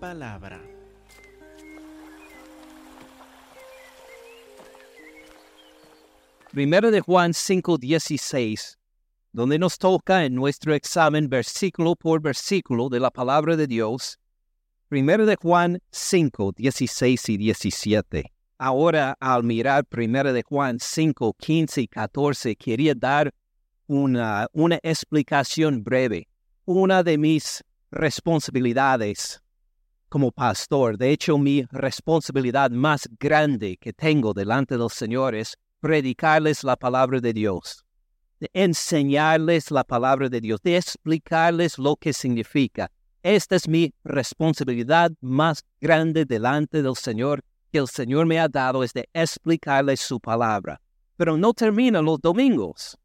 palabra. Primero de Juan 5:16, donde nos toca en nuestro examen versículo por versículo de la palabra de Dios. Primero de Juan 5, 16 y 17. Ahora, al mirar Primero de Juan 5, 15 y 14, quería dar una, una explicación breve. Una de mis responsabilidades como pastor, de hecho mi responsabilidad más grande que tengo delante del Señor es predicarles la palabra de Dios, de enseñarles la palabra de Dios, de explicarles lo que significa. Esta es mi responsabilidad más grande delante del Señor que el Señor me ha dado, es de explicarles su palabra. Pero no termina los domingos.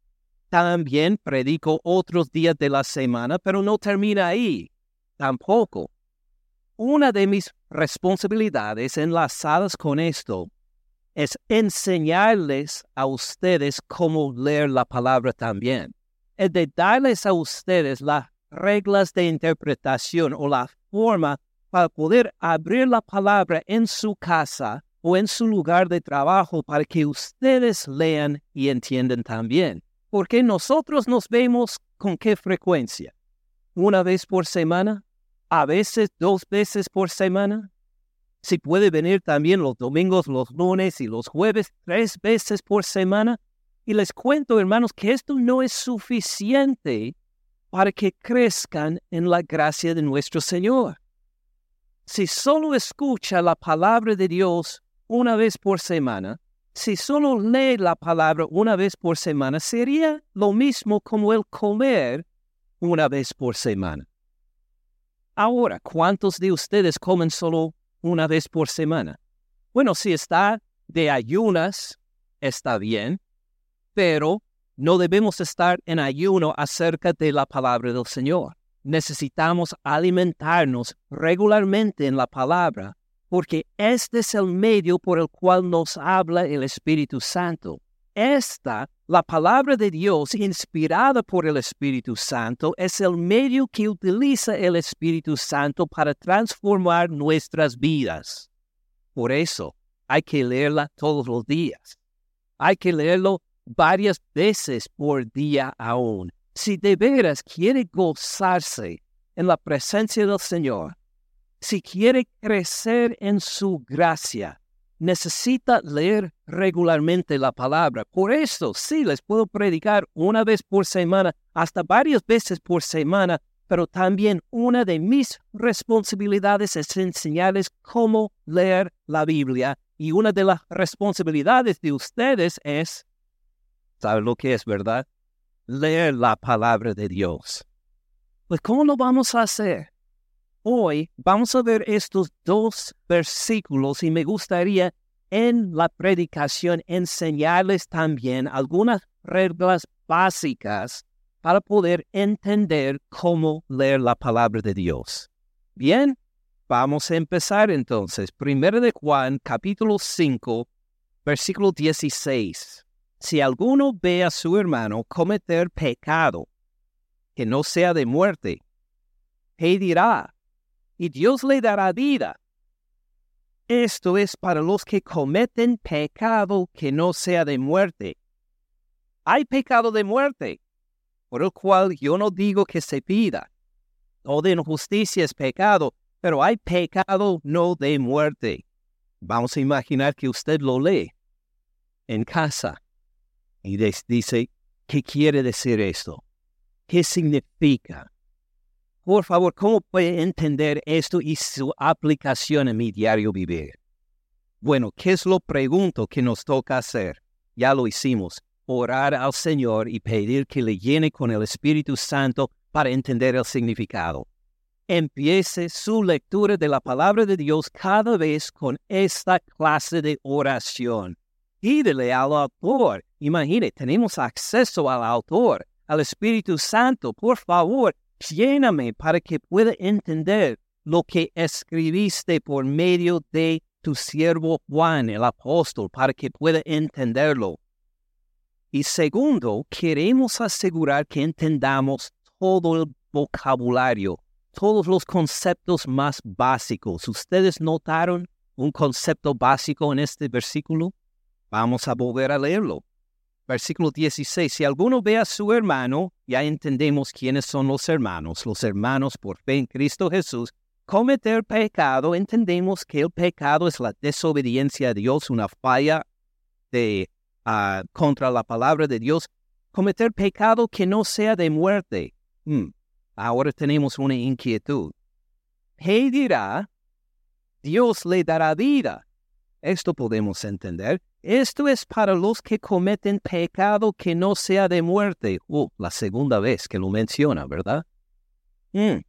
También predico otros días de la semana, pero no termina ahí. Tampoco. Una de mis responsabilidades enlazadas con esto es enseñarles a ustedes cómo leer la palabra también. Es de darles a ustedes las reglas de interpretación o la forma para poder abrir la palabra en su casa o en su lugar de trabajo para que ustedes lean y entiendan también. Porque nosotros nos vemos con qué frecuencia? ¿Una vez por semana? ¿A veces dos veces por semana? Si puede venir también los domingos, los lunes y los jueves tres veces por semana. Y les cuento, hermanos, que esto no es suficiente para que crezcan en la gracia de nuestro Señor. Si solo escucha la palabra de Dios una vez por semana, si solo lee la palabra una vez por semana, sería lo mismo como el comer una vez por semana. Ahora, ¿cuántos de ustedes comen solo una vez por semana? Bueno, si está de ayunas, está bien, pero no debemos estar en ayuno acerca de la palabra del Señor. Necesitamos alimentarnos regularmente en la palabra, porque este es el medio por el cual nos habla el Espíritu Santo. Esta, la palabra de Dios inspirada por el Espíritu Santo, es el medio que utiliza el Espíritu Santo para transformar nuestras vidas. Por eso hay que leerla todos los días. Hay que leerlo varias veces por día aún. Si de veras quiere gozarse en la presencia del Señor, si quiere crecer en su gracia, necesita leer regularmente la palabra. Por eso, sí, les puedo predicar una vez por semana, hasta varias veces por semana, pero también una de mis responsabilidades es enseñarles cómo leer la Biblia. Y una de las responsabilidades de ustedes es, ¿saben lo que es verdad? Leer la palabra de Dios. Pues, ¿cómo lo vamos a hacer? Hoy vamos a ver estos dos versículos y me gustaría en la predicación enseñarles también algunas reglas básicas para poder entender cómo leer la palabra de Dios. Bien, vamos a empezar entonces. Primero de Juan, capítulo 5, versículo 16. Si alguno ve a su hermano cometer pecado que no sea de muerte, pedirá y Dios le dará vida. Esto es para los que cometen pecado que no sea de muerte. Hay pecado de muerte, por el cual yo no digo que se pida. O de injusticia es pecado, pero hay pecado no de muerte. Vamos a imaginar que usted lo lee en casa y dice, ¿qué quiere decir esto? ¿Qué significa? Por favor, ¿cómo puede entender esto y su aplicación en mi diario vivir? Bueno, ¿qué es lo pregunto que nos toca hacer? Ya lo hicimos. Orar al Señor y pedir que le llene con el Espíritu Santo para entender el significado. Empiece su lectura de la palabra de Dios cada vez con esta clase de oración. Pídele al autor. Imagine, tenemos acceso al autor, al Espíritu Santo. Por favor, lléname para que pueda entender lo que escribiste por medio de tu siervo Juan, el apóstol, para que pueda entenderlo. Y segundo, queremos asegurar que entendamos todo el vocabulario, todos los conceptos más básicos. ¿Ustedes notaron un concepto básico en este versículo? Vamos a volver a leerlo. Versículo 16. Si alguno ve a su hermano, ya entendemos quiénes son los hermanos. Los hermanos por fe en Cristo Jesús. Cometer pecado, entendemos que el pecado es la desobediencia a Dios, una falla de, ah, contra la palabra de Dios. Cometer pecado que no sea de muerte. Hmm, ahora tenemos una inquietud. dirá, Dios le dará vida. Esto podemos entender. Esto es para los que cometen pecado que no sea de muerte. Oh, la segunda vez que lo menciona, ¿verdad? Hmm,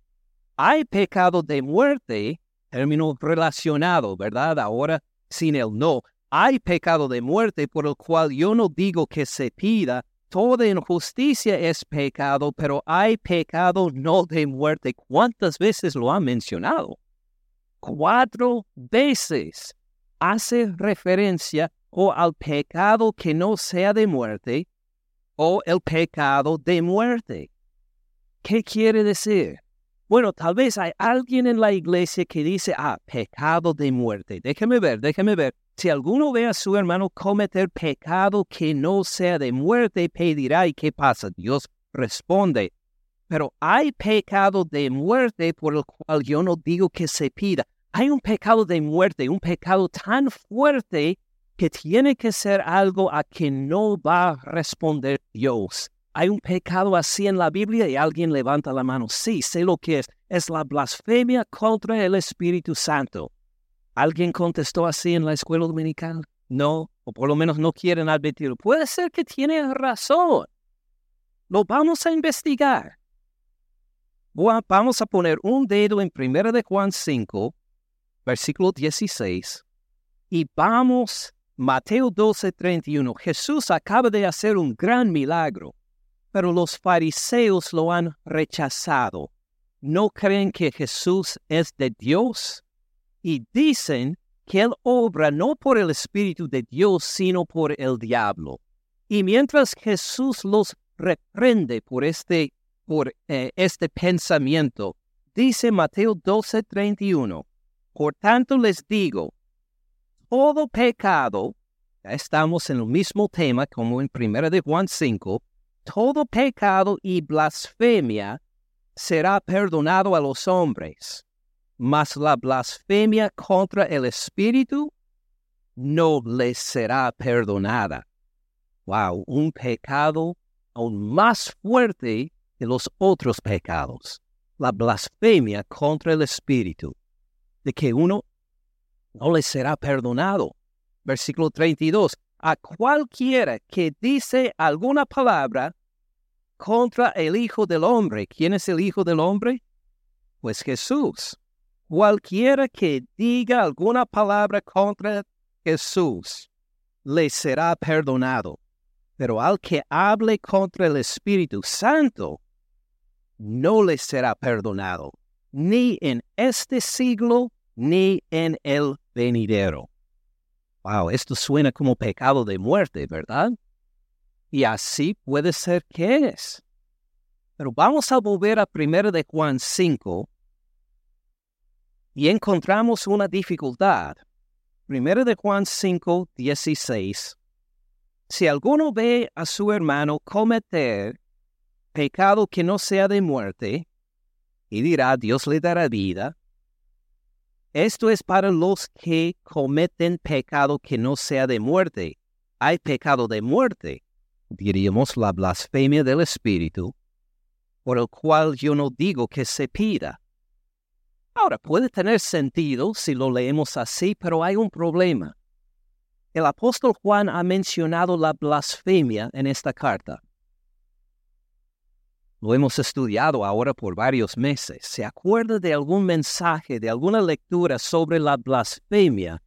hay pecado de muerte, término relacionado, ¿verdad? Ahora sin el no. Hay pecado de muerte por el cual yo no digo que se pida, toda injusticia es pecado, pero hay pecado no de muerte. ¿Cuántas veces lo ha mencionado? Cuatro veces hace referencia o al pecado que no sea de muerte o el pecado de muerte. ¿Qué quiere decir? Bueno, tal vez hay alguien en la iglesia que dice, ah, pecado de muerte. Déjeme ver, déjeme ver. Si alguno ve a su hermano cometer pecado que no sea de muerte, pedirá y qué pasa. Dios responde. Pero hay pecado de muerte por el cual yo no digo que se pida. Hay un pecado de muerte, un pecado tan fuerte que tiene que ser algo a que no va a responder Dios. Hay un pecado así en la Biblia y alguien levanta la mano. Sí, sé lo que es. Es la blasfemia contra el Espíritu Santo. ¿Alguien contestó así en la escuela dominical? No, o por lo menos no quieren admitirlo. Puede ser que tiene razón. Lo vamos a investigar. Vamos a poner un dedo en 1 de Juan 5, versículo 16, y vamos, Mateo 12, 31. Jesús acaba de hacer un gran milagro, pero los fariseos lo han rechazado. ¿No creen que Jesús es de Dios? y dicen que Él obra no por el Espíritu de Dios, sino por el diablo. Y mientras Jesús los reprende por este, por, eh, este pensamiento, dice Mateo 12:31, por tanto les digo, todo pecado, ya estamos en el mismo tema como en 1 de Juan 5, todo pecado y blasfemia será perdonado a los hombres mas la blasfemia contra el Espíritu no les será perdonada. Wow, un pecado aún más fuerte que los otros pecados. La blasfemia contra el Espíritu, de que uno no le será perdonado. Versículo 32. A cualquiera que dice alguna palabra contra el Hijo del Hombre. ¿Quién es el Hijo del Hombre? Pues Jesús. Cualquiera que diga alguna palabra contra Jesús le será perdonado, pero al que hable contra el Espíritu Santo no le será perdonado, ni en este siglo ni en el venidero. Wow, esto suena como pecado de muerte, ¿verdad? Y así puede ser que es. Pero vamos a volver a 1 de Juan 5, y encontramos una dificultad. Primero de Juan 5, 16. Si alguno ve a su hermano cometer pecado que no sea de muerte, y dirá, Dios le dará vida, esto es para los que cometen pecado que no sea de muerte. Hay pecado de muerte, diríamos la blasfemia del Espíritu, por el cual yo no digo que se pida. Ahora, puede tener sentido si lo leemos así, pero hay un problema. El apóstol Juan ha mencionado la blasfemia en esta carta. Lo hemos estudiado ahora por varios meses. ¿Se acuerda de algún mensaje, de alguna lectura sobre la blasfemia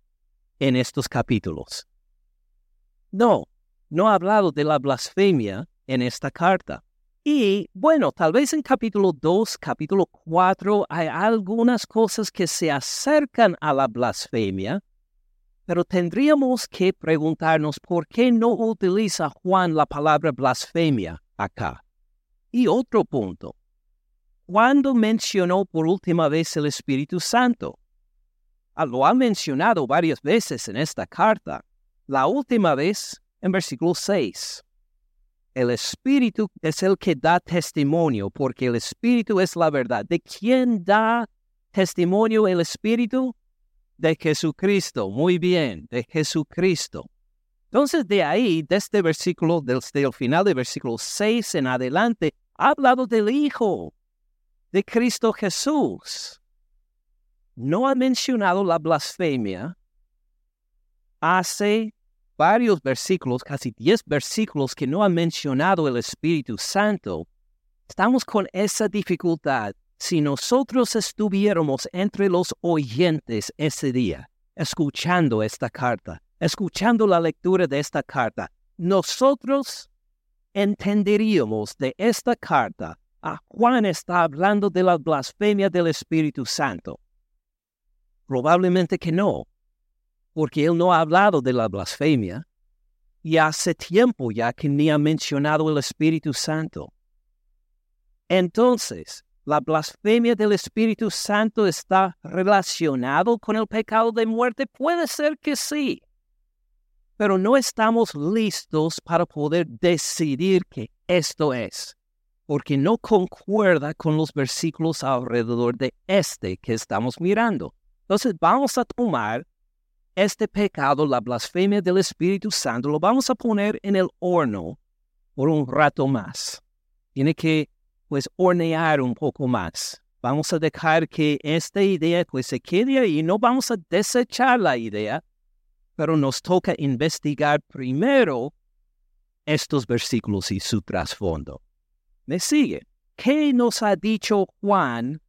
en estos capítulos? No, no ha hablado de la blasfemia en esta carta. Y bueno, tal vez en capítulo 2, capítulo 4 hay algunas cosas que se acercan a la blasfemia, pero tendríamos que preguntarnos por qué no utiliza Juan la palabra blasfemia acá. Y otro punto, ¿cuándo mencionó por última vez el Espíritu Santo? Ah, lo ha mencionado varias veces en esta carta. La última vez en versículo 6. El Espíritu es el que da testimonio, porque el Espíritu es la verdad. ¿De quién da testimonio el Espíritu? De Jesucristo. Muy bien, de Jesucristo. Entonces de ahí, de este versículo, desde el final del versículo 6 en adelante, ha hablado del Hijo, de Cristo Jesús. No ha mencionado la blasfemia. Hace varios versículos, casi 10 versículos que no ha mencionado el Espíritu Santo. Estamos con esa dificultad. Si nosotros estuviéramos entre los oyentes ese día, escuchando esta carta, escuchando la lectura de esta carta, nosotros entenderíamos de esta carta a Juan está hablando de la blasfemia del Espíritu Santo. Probablemente que no, porque él no ha hablado de la blasfemia y hace tiempo ya que ni ha mencionado el Espíritu Santo. Entonces, ¿la blasfemia del Espíritu Santo está relacionado con el pecado de muerte? Puede ser que sí pero no estamos listos para poder decidir que esto es, porque no concuerda con los versículos alrededor de este que estamos mirando. Entonces vamos a tomar este pecado, la blasfemia del Espíritu Santo, lo vamos a poner en el horno por un rato más. Tiene que, pues, hornear un poco más. Vamos a dejar que esta idea, pues, se quede ahí. No vamos a desechar la idea, pero nos toca investigar primero estos versículos y su trasfondo. ¿Me sigue? ¿Qué nos ha dicho Juan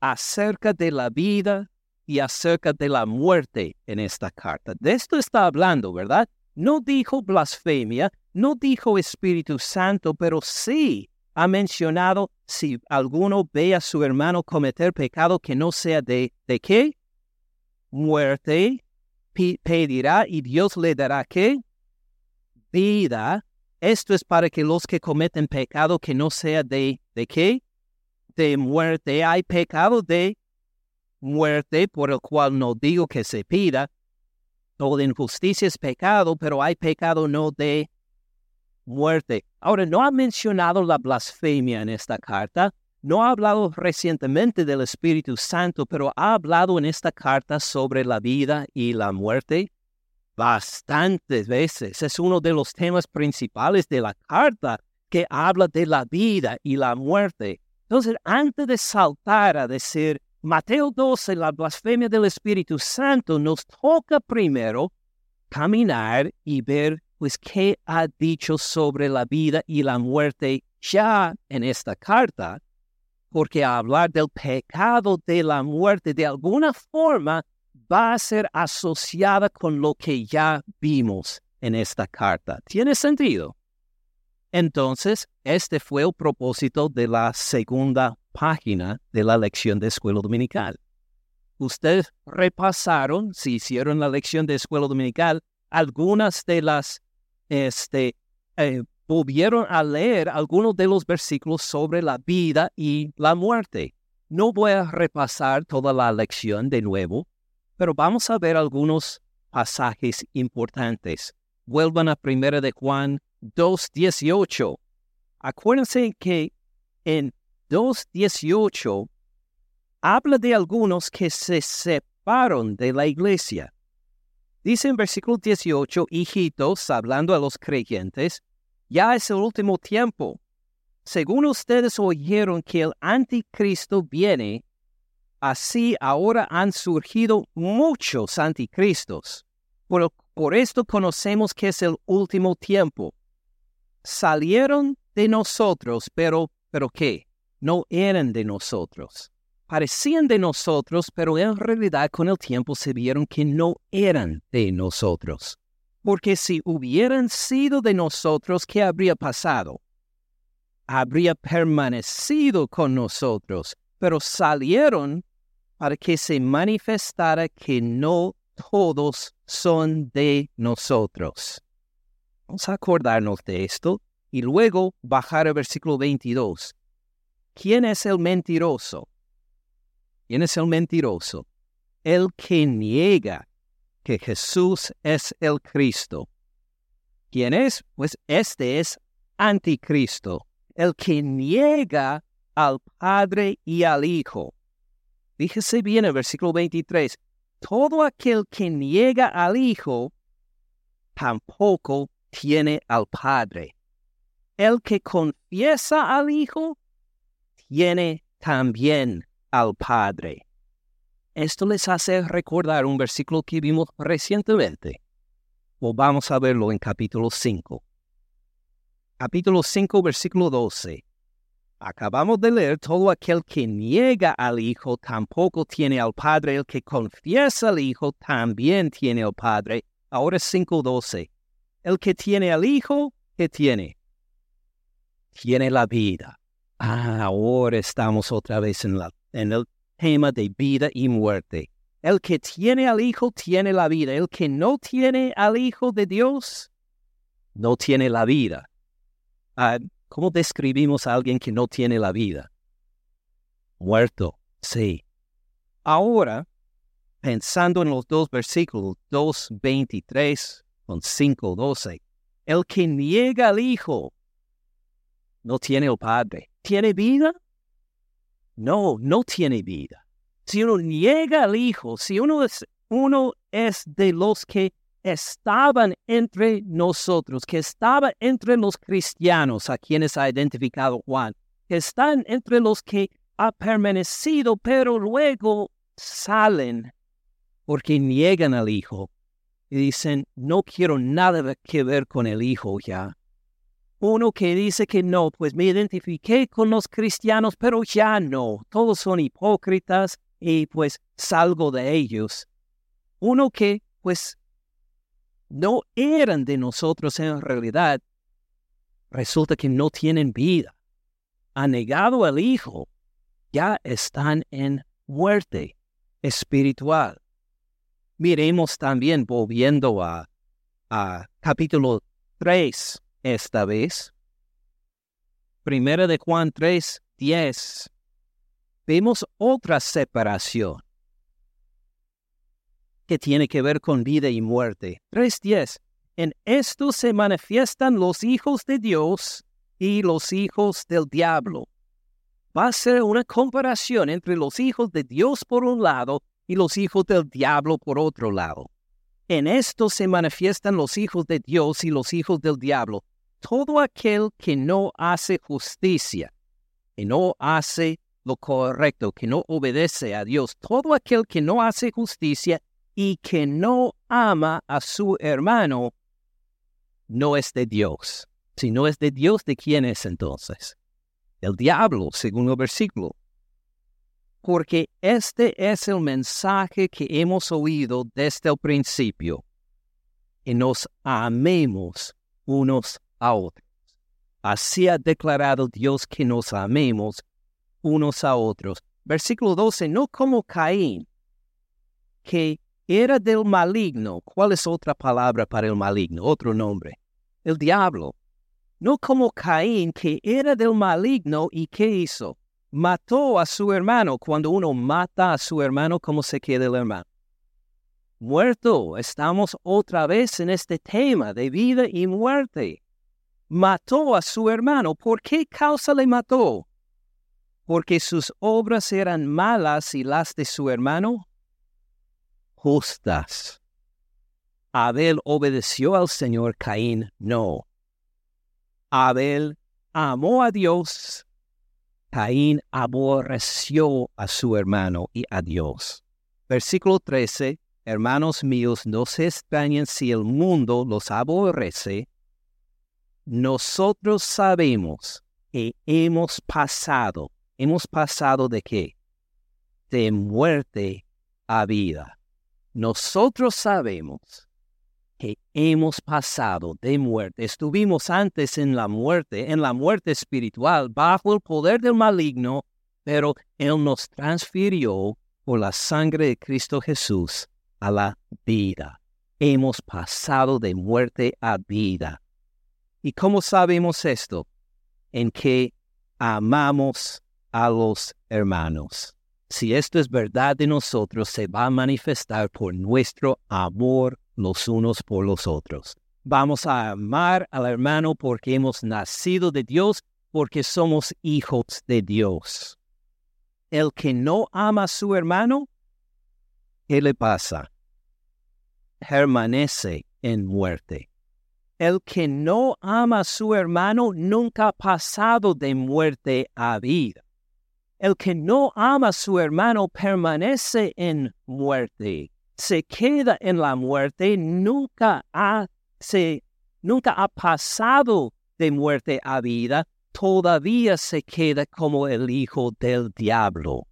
acerca de la vida y acerca de la muerte en esta carta? De esto está hablando, ¿verdad? No dijo blasfemia, no dijo Espíritu Santo, pero sí ha mencionado si alguno ve a su hermano cometer pecado que no sea de, ¿de qué? Muerte, pedirá y Dios le dará qué? Vida. Esto es para que los que cometen pecado que no sea de, ¿de qué? De muerte. Hay pecado de muerte por el cual no digo que se pida. Toda injusticia es pecado, pero hay pecado no de muerte. Ahora, no ha mencionado la blasfemia en esta carta, no ha hablado recientemente del Espíritu Santo, pero ha hablado en esta carta sobre la vida y la muerte bastantes veces. Es uno de los temas principales de la carta que habla de la vida y la muerte. Entonces, antes de saltar a decir Mateo 12, la blasfemia del Espíritu Santo, nos toca primero caminar y ver pues qué ha dicho sobre la vida y la muerte ya en esta carta porque hablar del pecado de la muerte de alguna forma va a ser asociada con lo que ya vimos en esta carta. ¿Tiene sentido? Entonces, este fue el propósito de la segunda página de la lección de escuela dominical. Ustedes repasaron, si hicieron la lección de escuela dominical, algunas de las este, eh, volvieron a leer algunos de los versículos sobre la vida y la muerte. No voy a repasar toda la lección de nuevo, pero vamos a ver algunos pasajes importantes. Vuelvan a 1 de Juan 2.18. Acuérdense que en 2.18 habla de algunos que se separan de la iglesia. Dice en versículo 18, hijitos, hablando a los creyentes, ya es el último tiempo. Según ustedes oyeron que el anticristo viene, así ahora han surgido muchos anticristos. Por, esto conocemos que es el último tiempo. Salieron de nosotros, pero, pero ¿qué? No eran de nosotros. Parecían de nosotros, pero en realidad con el tiempo se vieron que no eran de nosotros porque si hubieran sido de nosotros, ¿qué habría pasado? Habría permanecido con nosotros, pero salieron para que se manifestara que no todos son de nosotros. Vamos a acordarnos de esto y luego bajar al versículo 22. ¿quién es el mentiroso? ¿Quién es el mentiroso? El que niega que Jesús es el Cristo. ¿Quién es? Pues este es anticristo, el que niega al Padre y al Hijo. Fíjese bien el versículo 23. Todo aquel que niega al Hijo tampoco tiene al Padre. El que confiesa al Hijo tiene también al Padre. Esto les hace recordar un versículo que vimos recientemente. O vamos a verlo en capítulo 5. Capítulo 5, versículo 12. Acabamos de leer, todo aquel que niega al Hijo tampoco tiene al Padre, el que confiesa al Hijo también tiene al Padre. Ahora 5.12. El que tiene al Hijo, ¿qué tiene? Tiene la vida. Ah, ahora estamos otra vez en, la, en el tema de vida y muerte. El que tiene al Hijo tiene la vida. El que no tiene al Hijo de Dios no tiene la vida. Ah, ¿Cómo describimos a alguien que no tiene la vida? Muerto, sí. Ahora, pensando en los dos versículos, 2.23 con 5.12, el que niega al Hijo no tiene el Padre. ¿Tiene vida? No, no tiene vida. Si uno niega al Hijo, si uno es, uno es de los que estaban entre nosotros, que estaban entre los cristianos a quienes ha identificado Juan, que están entre los que ha permanecido, pero luego salen porque niegan al Hijo y dicen, no quiero nada que ver con el Hijo ya uno que dice que no, pues me identifiqué con los cristianos, pero ya no, todos son hipócritas y pues salgo de ellos. Uno que pues no eran de nosotros en realidad, resulta que no tienen vida. Han negado al Hijo, ya están en muerte espiritual. Miremos también, volviendo a, a capítulo 3, esta vez. Primera de Juan 3, 10. Vemos otra separación que tiene que ver con vida y muerte. 3.10. En esto se manifiestan los hijos de Dios y los hijos del diablo. Va a ser una comparación entre los hijos de Dios por un lado y los hijos del diablo por otro lado. En esto se manifiestan los hijos de Dios y los hijos del diablo todo aquel que no hace justicia, que no hace lo correcto, que no obedece a Dios, todo aquel que no hace justicia y que no ama a su hermano, no es de Dios. Si no es de Dios, ¿de quién es entonces? El diablo, según el versículo. Porque este es el mensaje que hemos oído desde el principio, que nos amemos unos a otros. Así ha declarado Dios que nos amemos unos a otros. Versículo 12, no como Caín, que era del maligno. ¿Cuál es otra palabra para el maligno? Otro nombre. El diablo. No como Caín, que era del maligno y ¿qué hizo? Mató a su hermano. Cuando uno mata a su hermano, ¿cómo se queda el hermano? Muerto. Estamos otra vez en este tema de vida y muerte mató a su hermano. ¿Por qué causa le mató? ¿Porque sus obras eran malas y las de su hermano? Justas. Abel obedeció al Señor, Caín no. Abel amó a Dios, Caín aborreció a su hermano y a Dios. Versículo 13, hermanos míos, no se extrañen si el mundo los aborrece nosotros sabemos que hemos pasado, hemos pasado de qué? De muerte a vida. Nosotros sabemos que hemos pasado de muerte. Estuvimos antes en la muerte, en la muerte espiritual, bajo el poder del maligno, pero Él nos transfirió por la sangre de Cristo Jesús a la vida. Hemos pasado de muerte a vida. ¿Y cómo sabemos esto? En que amamos a los hermanos. Si esto es verdad de nosotros, se va a manifestar por nuestro amor los unos por los otros. Vamos a amar al hermano porque hemos nacido de Dios, porque somos hijos de Dios. El que no ama a su hermano, ¿qué le pasa? Permanece en muerte. El que no ama a su hermano nunca ha pasado de muerte a vida. El que no ama a su hermano permanece en muerte, se queda en la muerte, nunca ha, se, nunca ha pasado de muerte a vida, todavía se queda como el hijo del diablo.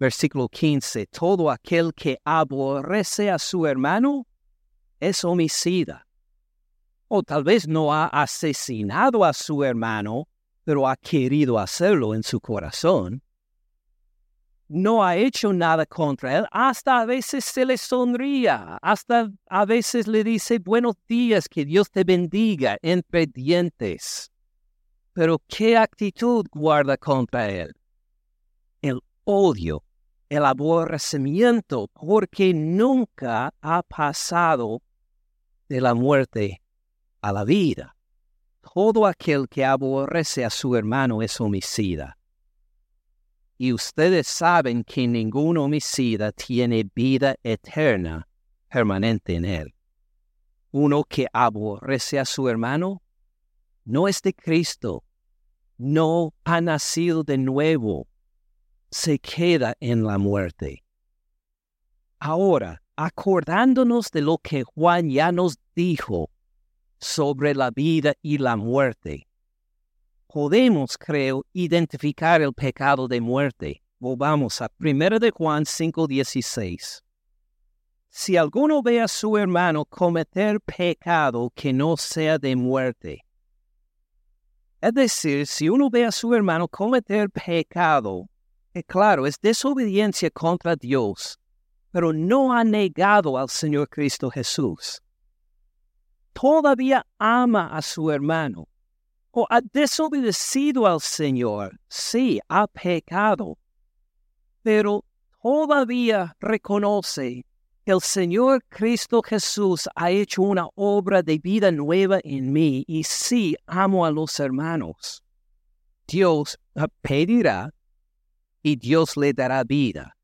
Versículo 15. Todo aquel que aborrece a su hermano es homicida o tal vez no ha asesinado a su hermano, pero ha querido hacerlo en su corazón. No ha hecho nada contra él, hasta a veces se le sonría, hasta a veces le dice buenos días, que Dios te bendiga entre dientes. Pero ¿qué actitud guarda contra él? El odio, el aborrecimiento, porque nunca ha pasado de la muerte a la vida. Todo aquel que aborrece a su hermano es homicida. Y ustedes saben que ningún homicida tiene vida eterna permanente en él. Uno que aborrece a su hermano no es de Cristo, no ha nacido de nuevo, se queda en la muerte. Ahora, acordándonos de lo que Juan ya nos dijo sobre la vida y la muerte. Podemos, creo, identificar el pecado de muerte. Volvamos a 1 de Juan 5:16. Si alguno ve a su hermano cometer pecado que no sea de muerte, es decir, si uno ve a su hermano cometer pecado, que claro, es desobediencia contra Dios, pero no ha negado al Señor Cristo Jesús todavía ama a su hermano o ha desobedecido al Señor, sí, ha pecado, pero todavía reconoce que el Señor Cristo Jesús ha hecho una obra de vida nueva en mí y sí amo a los hermanos. Dios pedirá y Dios le dará vida.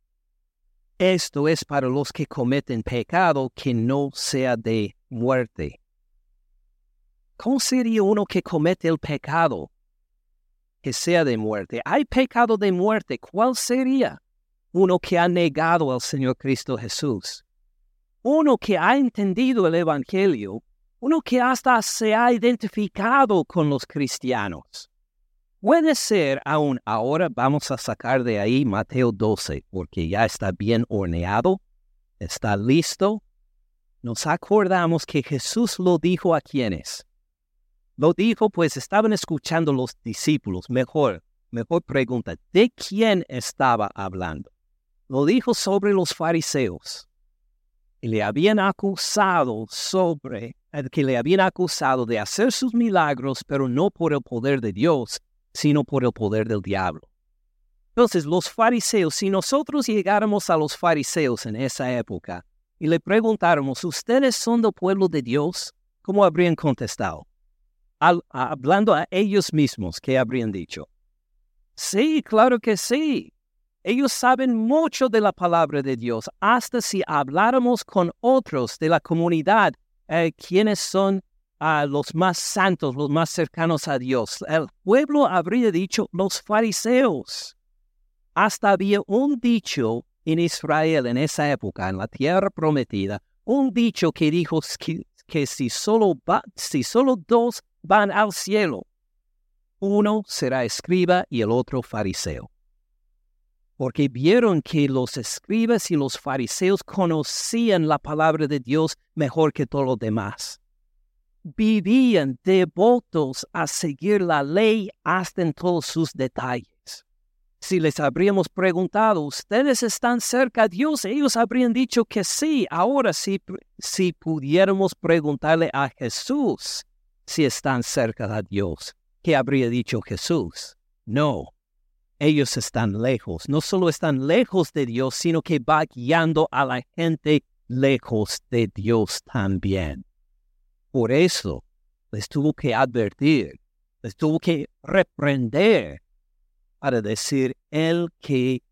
Esto es para los que cometen pecado que no sea de muerte. ¿Cómo sería uno que comete el pecado que sea de muerte? Hay pecado de muerte. ¿Cuál sería? Uno que ha negado al Señor Cristo Jesús. Uno que ha entendido el Evangelio. Uno que hasta se ha identificado con los cristianos. Puede ser aún ahora, vamos a sacar de ahí Mateo 12, porque ya está bien horneado, está listo. Nos acordamos que Jesús lo dijo a quienes, lo dijo, pues estaban escuchando los discípulos. Mejor, mejor pregunta, ¿de quién estaba hablando? Lo dijo sobre los fariseos. Y le habían acusado sobre, eh, que le habían acusado de hacer sus milagros, pero no por el poder de Dios, sino por el poder del diablo. Entonces, los fariseos, si nosotros llegáramos a los fariseos en esa época y le preguntáramos, ¿ustedes son del pueblo de Dios? ¿Cómo habrían contestado? Hablando a ellos mismos, ¿qué habrían dicho? Sí, claro que sí. Ellos saben mucho de la palabra de Dios, hasta si habláramos con otros de la comunidad, eh, quienes son ah, los más santos, los más cercanos a Dios. El pueblo habría dicho los fariseos. Hasta había un dicho en Israel en esa época, en la tierra prometida, un dicho que dijo que, si, solo si solo dos van al cielo. Uno será escriba y el otro fariseo. Porque vieron que los escribas y los fariseos conocían la palabra de Dios mejor que todos los demás. Vivían devotos a seguir la ley hasta en todos sus detalles. Si les habríamos preguntado, ¿ustedes están cerca de Dios? Ellos habrían dicho que sí. Ahora, si, si pudiéramos preguntarle a Jesús, si están cerca de Dios. ¿Qué habría dicho Jesús? No, ellos están lejos. No solo están lejos de Dios, sino que va guiando a la gente lejos de Dios también. Por eso les tuvo que advertir, les tuvo que reprender para decir el que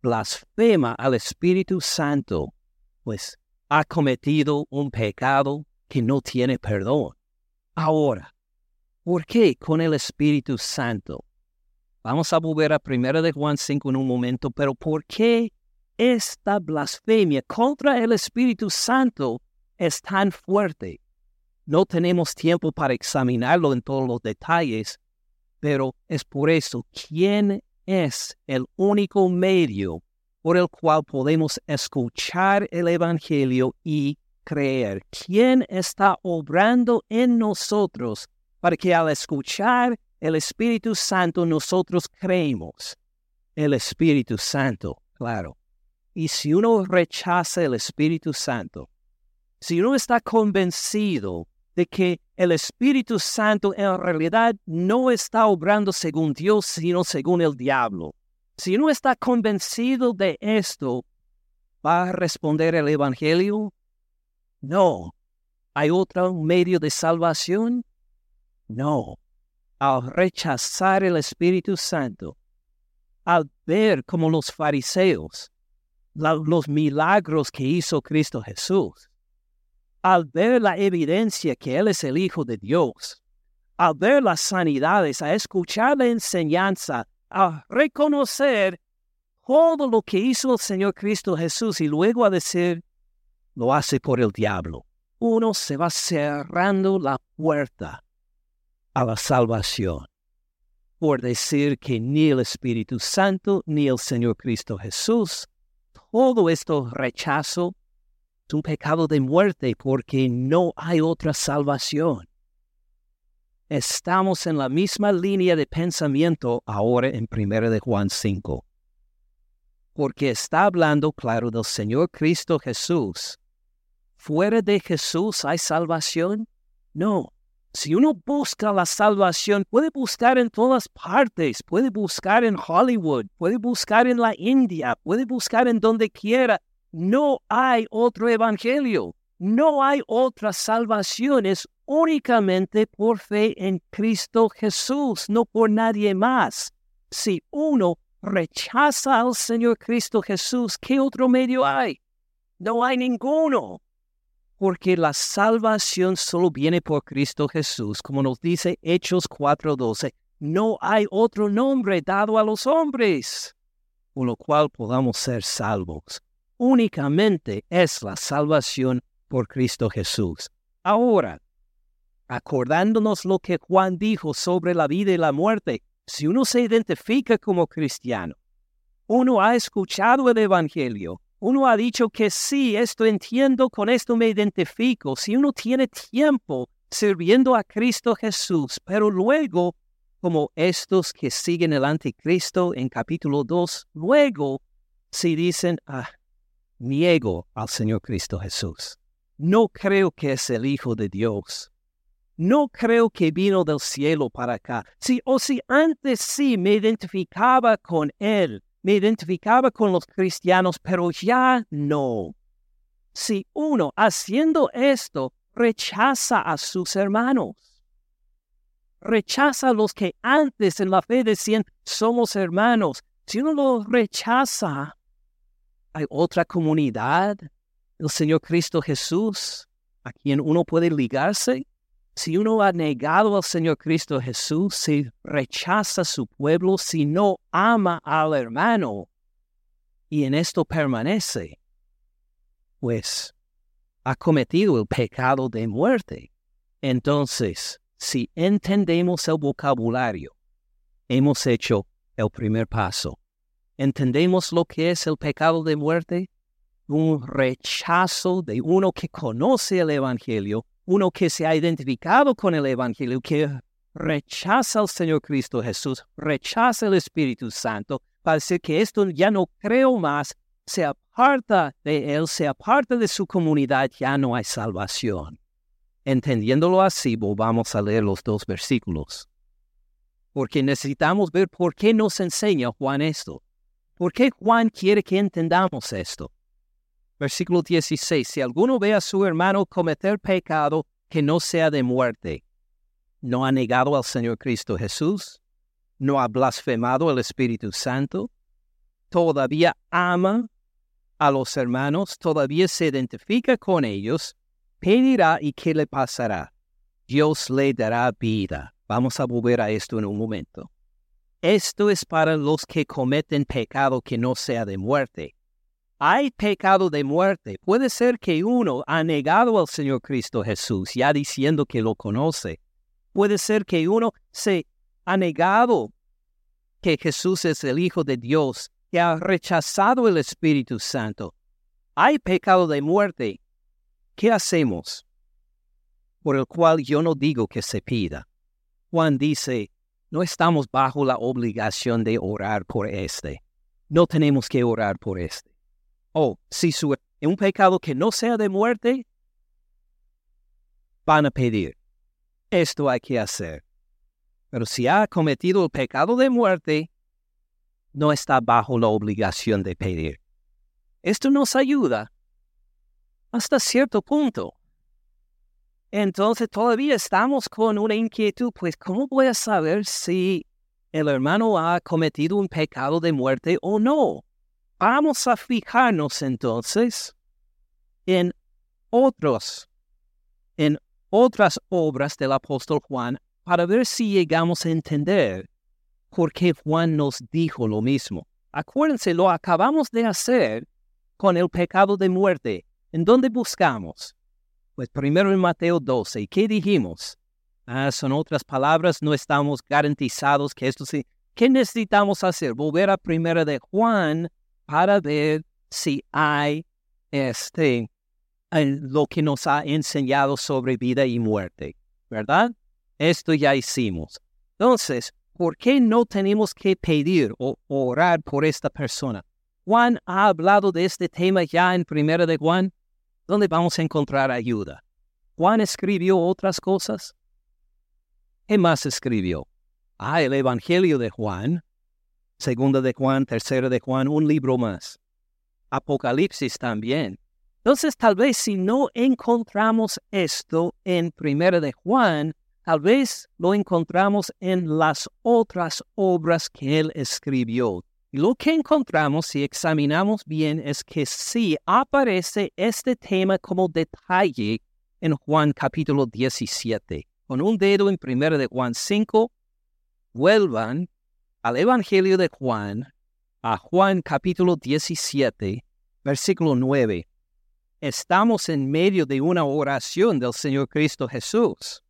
blasfema al Espíritu Santo, pues ha cometido un pecado que no tiene perdón. Ahora, ¿por qué con el Espíritu Santo? Vamos a volver a 1 de Juan 5 en un momento, pero ¿por qué esta blasfemia contra el Espíritu Santo es tan fuerte? No tenemos tiempo para examinarlo en todos los detalles, pero es por eso, ¿quién es el único medio por el cual podemos escuchar el Evangelio y creer? ¿Quién está obrando en nosotros para que al escuchar el Espíritu Santo nosotros creemos? El Espíritu Santo, claro. Y si uno rechaza el Espíritu Santo, si uno está convencido de que el Espíritu Santo en realidad no está obrando según Dios, sino según el diablo. Si no está convencido de esto, ¿va a responder el Evangelio? No. ¿Hay otro medio de salvación? No. Al rechazar el Espíritu Santo, al ver como los fariseos, los milagros que hizo Cristo Jesús, al ver la evidencia que Él es el Hijo de Dios, al ver las sanidades, a escuchar la enseñanza, a reconocer todo lo que hizo el Señor Cristo Jesús y luego a decir, lo hace por el diablo. Uno se va cerrando la puerta a la salvación por decir que ni el Espíritu Santo ni el Señor Cristo Jesús, todo esto rechazo es un pecado de muerte porque no hay otra salvación. Estamos en la misma línea de pensamiento ahora en 1 de Juan 5. Porque está hablando, claro, del Señor Cristo Jesús. ¿Fuera de Jesús hay salvación? No. Si uno busca la salvación, puede buscar en todas partes, puede buscar en Hollywood, puede buscar en la India, puede buscar en donde quiera, no hay otro evangelio, no hay otra salvación, es únicamente por fe en Cristo Jesús, no por nadie más. Si uno rechaza al Señor Cristo Jesús, ¿qué otro medio hay? No hay ninguno. Porque la salvación solo viene por Cristo Jesús, como nos dice Hechos 4:12. No hay otro nombre dado a los hombres, por lo cual podamos ser salvos únicamente es la salvación por Cristo Jesús. Ahora, acordándonos lo que Juan dijo sobre la vida y la muerte, si uno se identifica como cristiano, uno ha escuchado el Evangelio, uno ha dicho que sí, esto entiendo, con esto me identifico, si uno tiene tiempo sirviendo a Cristo Jesús, pero luego, como estos que siguen el anticristo en capítulo 2, luego, si dicen, ah, niego al Señor Cristo Jesús. No creo que es el Hijo de Dios. No creo que vino del cielo para acá. Si o si antes sí me identificaba con Él, me identificaba con los cristianos, pero ya no. Si uno haciendo esto rechaza a sus hermanos, rechaza a los que antes en la fe decían somos hermanos, si uno lo rechaza, hay otra comunidad, el Señor Cristo Jesús, a quien uno puede ligarse. Si uno ha negado al Señor Cristo Jesús, si rechaza su pueblo, si no ama al hermano y en esto permanece, pues ha cometido el pecado de muerte. Entonces, si entendemos el vocabulario, hemos hecho el primer paso ¿Entendemos lo que es el pecado de muerte? Un rechazo de uno que conoce el Evangelio, uno que se ha identificado con el Evangelio, que rechaza al Señor Cristo Jesús, rechaza el Espíritu Santo, para decir que esto ya no creo más, se aparta de Él, se aparta de su comunidad, ya no hay salvación. Entendiéndolo así, vamos a leer los dos versículos. porque necesitamos ver por qué nos enseña Juan esto. ¿Por qué Juan quiere que entendamos esto? Versículo 16. Si alguno ve a su hermano cometer pecado que no sea de muerte, ¿no ha negado al Señor Cristo Jesús? ¿No ha blasfemado al Espíritu Santo? ¿Todavía ama a los hermanos? ¿Todavía se identifica con ellos? Pedirá y ¿qué le pasará? Dios le dará vida. Vamos a volver a esto en un momento. Esto es para los que cometen pecado que no sea de muerte. Hay pecado de muerte. Puede ser que uno ha negado al Señor Cristo Jesús, ya diciendo que lo conoce. Puede ser que uno se ha negado que Jesús es el Hijo de Dios, que ha rechazado el Espíritu Santo. Hay pecado de muerte. ¿Qué hacemos? Por el cual yo no digo que se pida. Juan dice, no estamos bajo la obligación de orar por este. No tenemos que orar por este. Oh, si su, un pecado que no sea de muerte, van a pedir. Esto hay que hacer. Pero si ha cometido el pecado de muerte, no está bajo la obligación de pedir. Esto nos ayuda hasta cierto punto. Entonces todavía estamos con una inquietud, pues ¿cómo voy a saber si el hermano ha cometido un pecado de muerte o no? Vamos a fijarnos entonces en otros, en otras obras del apóstol Juan para ver si llegamos a entender por qué Juan nos dijo lo mismo. Acuérdense, lo acabamos de hacer con el pecado de muerte. ¿En dónde buscamos? Pues primero en Mateo 12, ¿y qué dijimos? Ah, son otras palabras, no estamos garantizados que esto sí. ¿Qué necesitamos hacer? Volver a primera de Juan para ver si hay este, lo que nos ha enseñado sobre vida y muerte, ¿verdad? Esto ya hicimos. Entonces, ¿por qué no tenemos que pedir o orar por esta persona? Juan ha hablado de este tema ya en Primera de Juan. ¿Dónde vamos a encontrar ayuda? Juan escribió otras cosas. ¿Qué más escribió? Ah, el Evangelio de Juan, Segunda de Juan, Tercera de Juan, un libro más. Apocalipsis también. Entonces, tal vez si no encontramos esto en Primera de Juan, tal vez lo encontramos en las otras obras que él escribió. Lo que encontramos, si examinamos bien, es que sí aparece este tema como detalle en Juan capítulo 17. Con un dedo en primero de Juan 5, vuelvan al Evangelio de Juan, a Juan capítulo 17, versículo 9. Estamos en medio de una oración del Señor Cristo Jesús.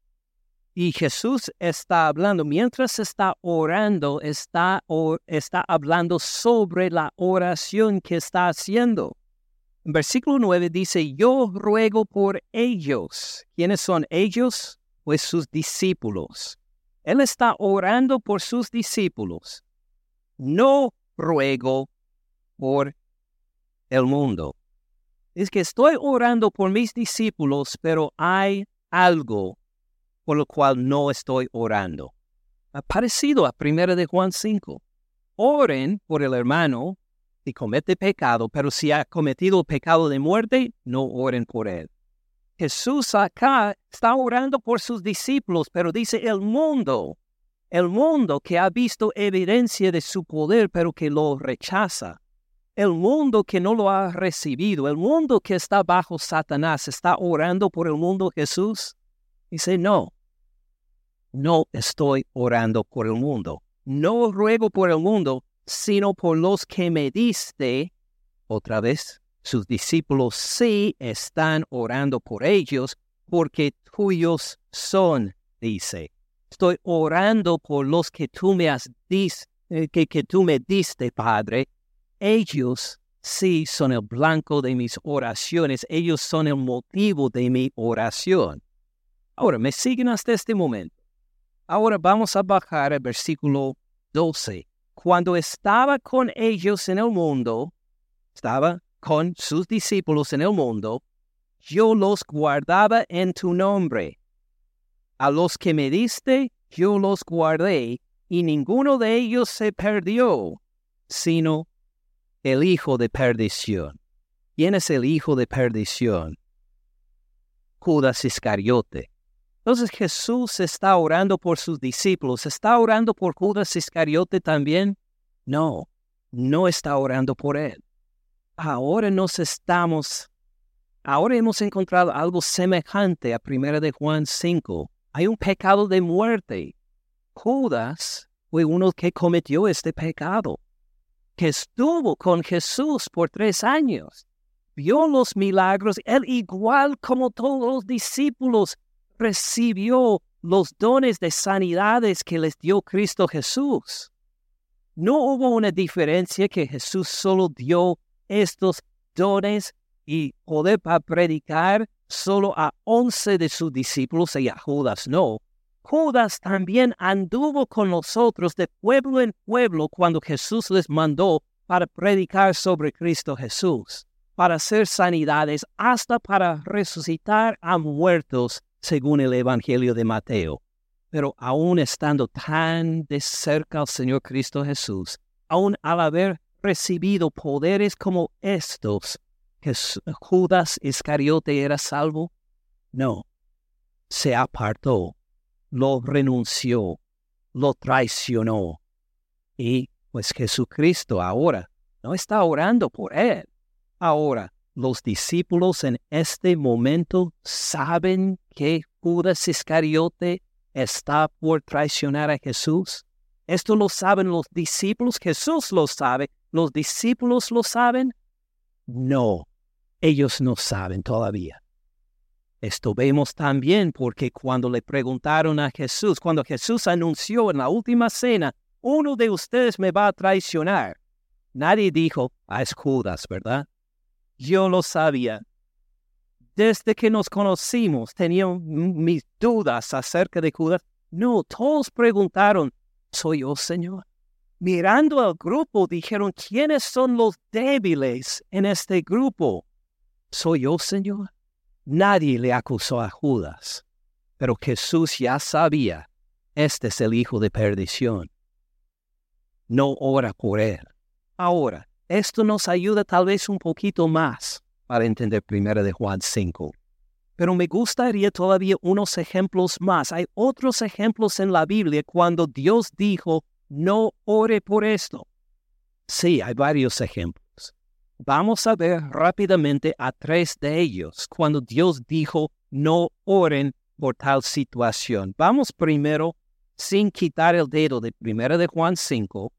Y Jesús está hablando, mientras está orando, está, está hablando sobre la oración que está haciendo. En versículo 9 dice, yo ruego por ellos. ¿Quiénes son ellos? Pues sus discípulos. Él está orando por sus discípulos. No ruego por el mundo. Es que estoy orando por mis discípulos, pero hay algo por lo cual no estoy orando. Parecido a 1 de Juan 5. Oren por el hermano si comete pecado, pero si ha cometido pecado de muerte, no oren por él. Jesús acá está orando por sus discípulos, pero dice el mundo, el mundo que ha visto evidencia de su poder, pero que lo rechaza. El mundo que no lo ha recibido, el mundo que está bajo Satanás, está orando por el mundo Jesús. Dice, no, no estoy orando por el mundo. No ruego por el mundo, sino por los que me diste. Otra vez, sus discípulos sí están orando por ellos, porque tuyos son, dice. Estoy orando por los que tú me has dis, eh, que, que tú me diste, Padre. Ellos sí son el blanco de mis oraciones, ellos son el motivo de mi oración. Ahora, ¿me siguen hasta este momento? Ahora vamos a bajar al versículo 12. Cuando estaba con ellos en el mundo, estaba con sus discípulos en el mundo, yo los guardaba en tu nombre. A los que me diste, yo los guardé, y ninguno de ellos se perdió, sino el hijo de perdición. ¿Quién es el hijo de perdición? Judas Iscariote. Entonces Jesús está orando por sus discípulos. ¿Está orando por Judas Iscariote también? No, no está orando por él. Ahora nos estamos, ahora hemos encontrado algo semejante a 1 de Juan 5. Hay un pecado de muerte. Judas fue uno que cometió este pecado, que estuvo con Jesús por tres años vio los milagros, él igual como todos los discípulos recibió los dones de sanidades que les dio Cristo Jesús. No hubo una diferencia que Jesús solo dio estos dones y poder para predicar solo a once de sus discípulos y a Judas no. Judas también anduvo con nosotros de pueblo en pueblo cuando Jesús les mandó para predicar sobre Cristo Jesús para hacer sanidades, hasta para resucitar a muertos, según el Evangelio de Mateo. Pero aún estando tan de cerca al Señor Cristo Jesús, aún al haber recibido poderes como estos, Judas Iscariote era salvo? No, se apartó, lo renunció, lo traicionó. Y pues Jesucristo ahora no está orando por él, Ahora, los discípulos en este momento saben que Judas Iscariote está por traicionar a Jesús. Esto lo saben los discípulos, Jesús lo sabe, los discípulos lo saben. No, ellos no saben todavía. Esto vemos también porque cuando le preguntaron a Jesús, cuando Jesús anunció en la última cena, uno de ustedes me va a traicionar, nadie dijo, ah, es Judas, ¿verdad? Yo lo sabía. Desde que nos conocimos tenía mis dudas acerca de Judas. No, todos preguntaron, ¿soy yo, Señor? Mirando al grupo, dijeron, ¿quiénes son los débiles en este grupo? ¿Soy yo, Señor? Nadie le acusó a Judas, pero Jesús ya sabía, este es el hijo de perdición. No ora por él. Ahora, esto nos ayuda tal vez un poquito más para entender primero de Juan 5. Pero me gustaría todavía unos ejemplos más. Hay otros ejemplos en la Biblia cuando Dios dijo, no ore por esto. Sí, hay varios ejemplos. Vamos a ver rápidamente a tres de ellos cuando Dios dijo, no oren por tal situación. Vamos primero, sin quitar el dedo de primero de Juan 5,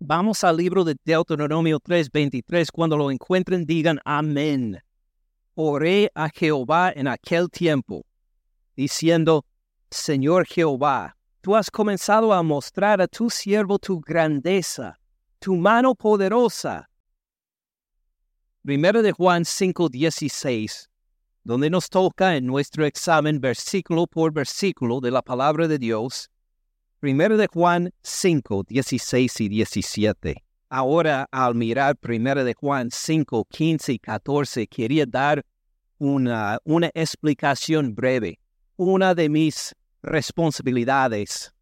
Vamos al libro de Deuteronomio 3:23. Cuando lo encuentren, digan amén. Oré a Jehová en aquel tiempo, diciendo, Señor Jehová, tú has comenzado a mostrar a tu siervo tu grandeza, tu mano poderosa. Primero de Juan 5:16, donde nos toca en nuestro examen versículo por versículo de la palabra de Dios, Primero de Juan 5, 16 y 17. Ahora, al mirar Primero de Juan 5, 15 y 14, quería dar una, una explicación breve. Una de mis responsabilidades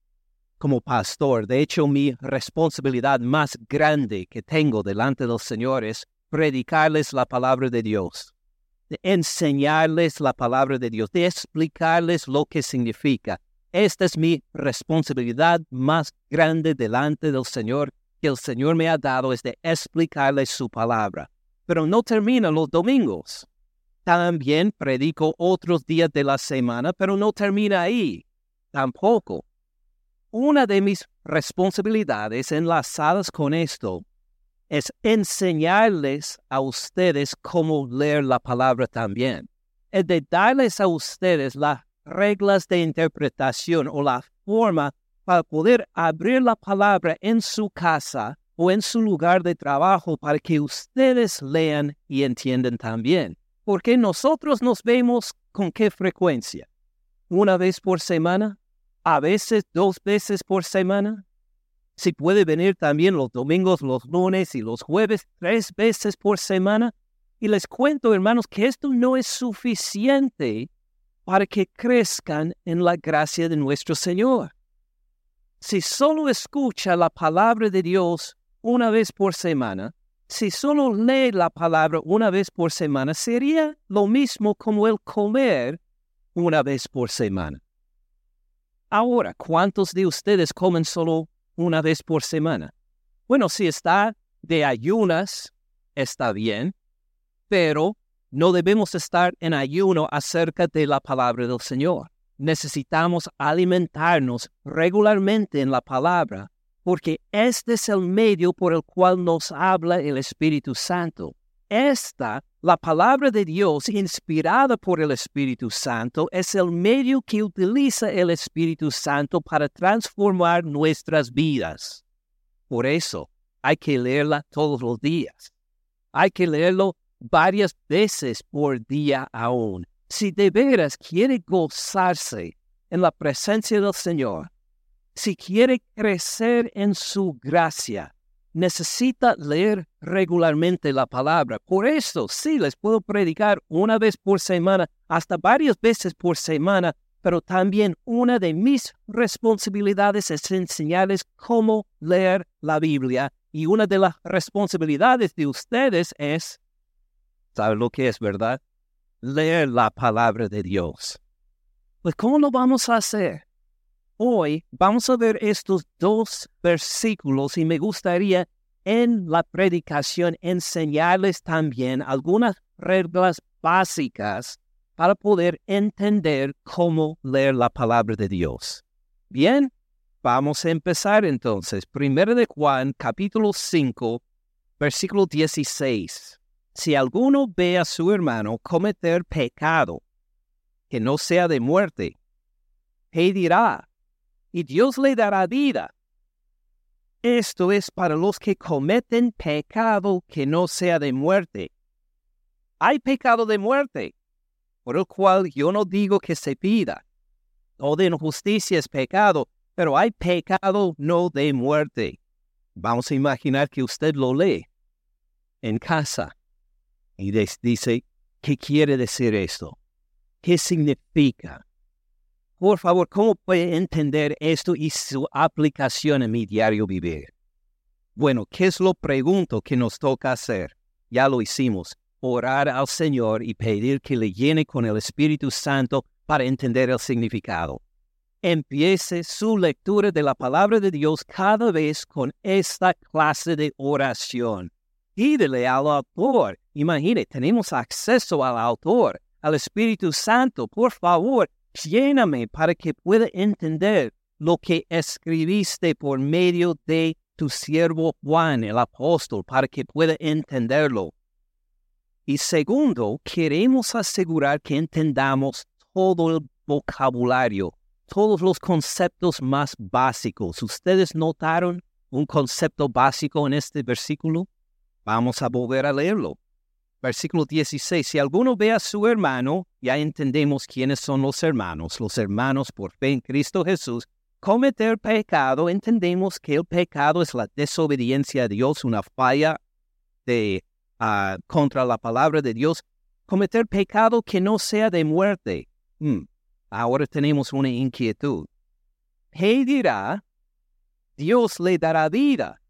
como pastor, de hecho mi responsabilidad más grande que tengo delante del Señor es predicarles la palabra de Dios, de enseñarles la palabra de Dios, de explicarles lo que significa, esta es mi responsabilidad más grande delante del Señor que el Señor me ha dado, es de explicarle su palabra. Pero no termina los domingos. También predico otros días de la semana, pero no termina ahí. Tampoco. Una de mis responsabilidades enlazadas con esto es enseñarles a ustedes cómo leer la palabra también. Es de darles a ustedes la reglas de interpretación o la forma para poder abrir la palabra en su casa o en su lugar de trabajo para que ustedes lean y entiendan también. Porque nosotros nos vemos con qué frecuencia? ¿Una vez por semana? ¿A veces dos veces por semana? Si puede venir también los domingos, los lunes y los jueves tres veces por semana. Y les cuento, hermanos, que esto no es suficiente para que crezcan en la gracia de nuestro Señor. si solo escucha la palabra de Dios una vez por semana, si solo lee la palabra una vez por semana, sería lo mismo como el comer una vez por semana. Ahora, ¿cuántos de ustedes comen solo una vez por semana? Bueno, si está de ayunas, está bien, pero no debemos estar en ayuno acerca de la palabra del Señor. Necesitamos alimentarnos regularmente en la palabra, porque este es el medio por el cual nos habla el Espíritu Santo. Esta, la palabra de Dios inspirada por el Espíritu Santo, es el medio que utiliza el Espíritu Santo para transformar nuestras vidas. Por eso hay que leerla todos los días. Hay que leerlo varias veces por día aún. Si de veras quiere gozarse en la presencia del Señor, si quiere crecer en su gracia, necesita leer regularmente la palabra. Por eso, sí, les puedo predicar una vez por semana, hasta varias veces por semana, pero también una de mis responsabilidades es enseñarles cómo leer la Biblia y una de las responsabilidades de ustedes es, ¿saben lo que es, verdad? Leer la palabra de Dios. Pues, ¿cómo lo vamos a hacer? Hoy vamos a ver estos dos versículos y me gustaría en la predicación enseñarles también algunas reglas básicas para poder entender cómo leer la palabra de Dios. Bien, vamos a empezar entonces. Primero de Juan, capítulo 5, versículo 16. Si alguno ve a su hermano cometer pecado que no sea de muerte, ¿qué dirá? Y Dios le dará vida. Esto es para los que cometen pecado que no sea de muerte. Hay pecado de muerte, por el cual yo no digo que se pida. Todo de injusticia es pecado, pero hay pecado no de muerte. Vamos a imaginar que usted lo lee en casa y dice, ¿qué quiere decir esto? ¿Qué significa? Por favor, ¿cómo puede entender esto y su aplicación en mi diario vivir? Bueno, ¿qué es lo pregunto que nos toca hacer? Ya lo hicimos, orar al Señor y pedir que le llene con el Espíritu Santo para entender el significado. Empiece su lectura de la palabra de Dios cada vez con esta clase de oración. Pídele al autor. Imagine, tenemos acceso al autor, al Espíritu Santo. Por favor, lléname para que pueda entender lo que escribiste por medio de tu siervo Juan, el apóstol, para que pueda entenderlo. Y segundo, queremos asegurar que entendamos todo el vocabulario, todos los conceptos más básicos. ¿Ustedes notaron un concepto básico en este versículo? Vamos a volver a leerlo. Versículo 16. Si alguno ve a su hermano, ya entendemos quiénes son los hermanos. Los hermanos por fe en Cristo Jesús. Cometer pecado, entendemos que el pecado es la desobediencia a Dios, una falla ah, contra la palabra de Dios. Cometer pecado que no sea de muerte. Hmm, ahora tenemos una inquietud. ¿Qué dirá? Dios le dará vida.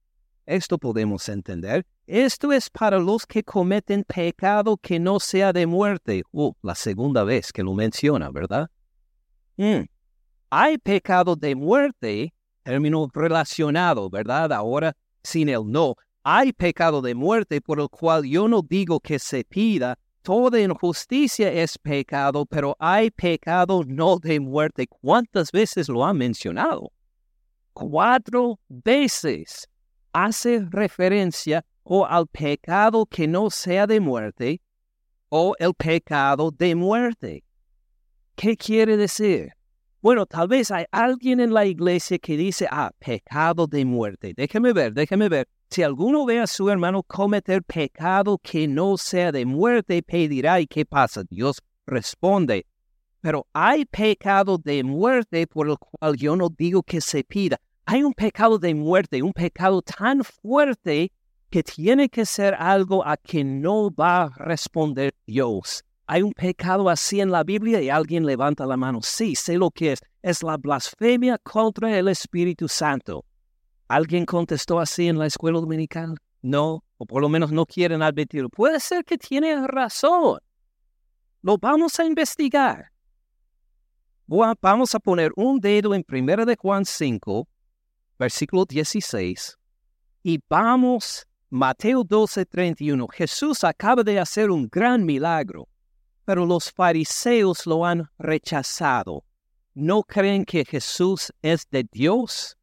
Esto podemos entender. Esto es para los que cometen pecado que no sea de muerte. Uh, la segunda vez que lo menciona, ¿verdad? Mm. Hay pecado de muerte, término relacionado, ¿verdad? Ahora sin el no. Hay pecado de muerte por el cual yo no digo que se pida. Toda injusticia es pecado, pero hay pecado no de muerte. ¿Cuántas veces lo ha mencionado? Cuatro veces hace referencia o al pecado que no sea de muerte, o el pecado de muerte. ¿Qué quiere decir? Bueno, tal vez hay alguien en la iglesia que dice, ah, pecado de muerte. Déjeme ver, déjeme ver. Si alguno ve a su hermano cometer pecado que no sea de muerte, pedirá, ¿y qué pasa? Dios responde, pero hay pecado de muerte por el cual yo no digo que se pida. Hay un pecado de muerte, un pecado tan fuerte que tiene que ser algo a que no va a responder Dios. Hay un pecado así en la Biblia y alguien levanta la mano. Sí, sé lo que es. es la blasfemia contra el Espíritu Santo. ¿Alguien contestó así en la escuela dominical? No, o por lo menos no quieren admitirlo. Puede ser que tiene razón. Lo vamos a investigar. Vamos a poner un dedo en 1 de Juan 5, versículo 16, y vamos, Mateo 12, 31. Jesús acaba de hacer un gran milagro, pero los fariseos lo han rechazado. No creen que Jesús es de Dios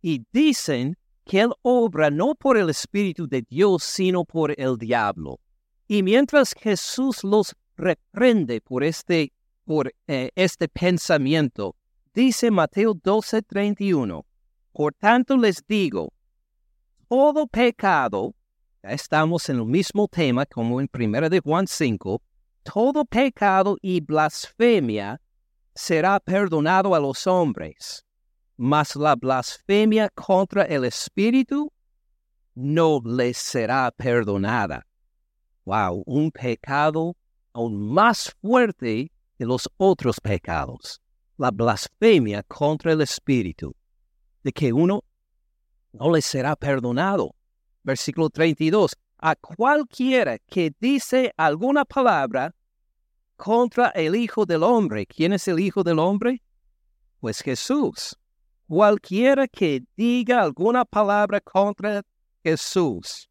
y dicen que Él obra no por el Espíritu de Dios, sino por el diablo. Y mientras Jesús los reprende por este, por, eh, este pensamiento, dice Mateo 12:31, por tanto les digo, todo pecado, ya estamos en el mismo tema como en 1 de Juan 5, todo pecado y blasfemia será perdonado a los hombres mas la blasfemia contra el Espíritu no les será perdonada. Wow, un pecado aún más fuerte que los otros pecados. La blasfemia contra el Espíritu, de que uno no le será perdonado. Versículo 32. A cualquiera que dice alguna palabra contra el Hijo del Hombre. ¿Quién es el Hijo del Hombre? Pues Jesús. Cualquiera que diga alguna palabra contra Jesús,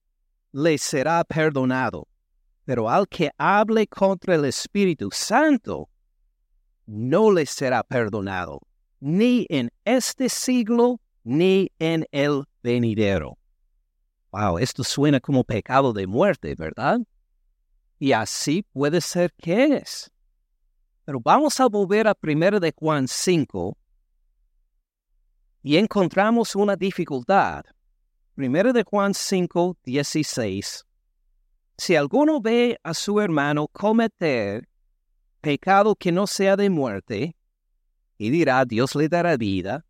le será perdonado. Pero al que hable contra el Espíritu Santo, no le será perdonado, ni en este siglo, ni en el venidero. Wow, esto suena como pecado de muerte, ¿verdad? Y así puede ser que es. Pero vamos a volver a 1 de Juan 5, y encontramos una dificultad. Primero de Juan 5, 16. Si alguno ve a su hermano cometer pecado que no sea de muerte, y dirá, Dios le dará vida,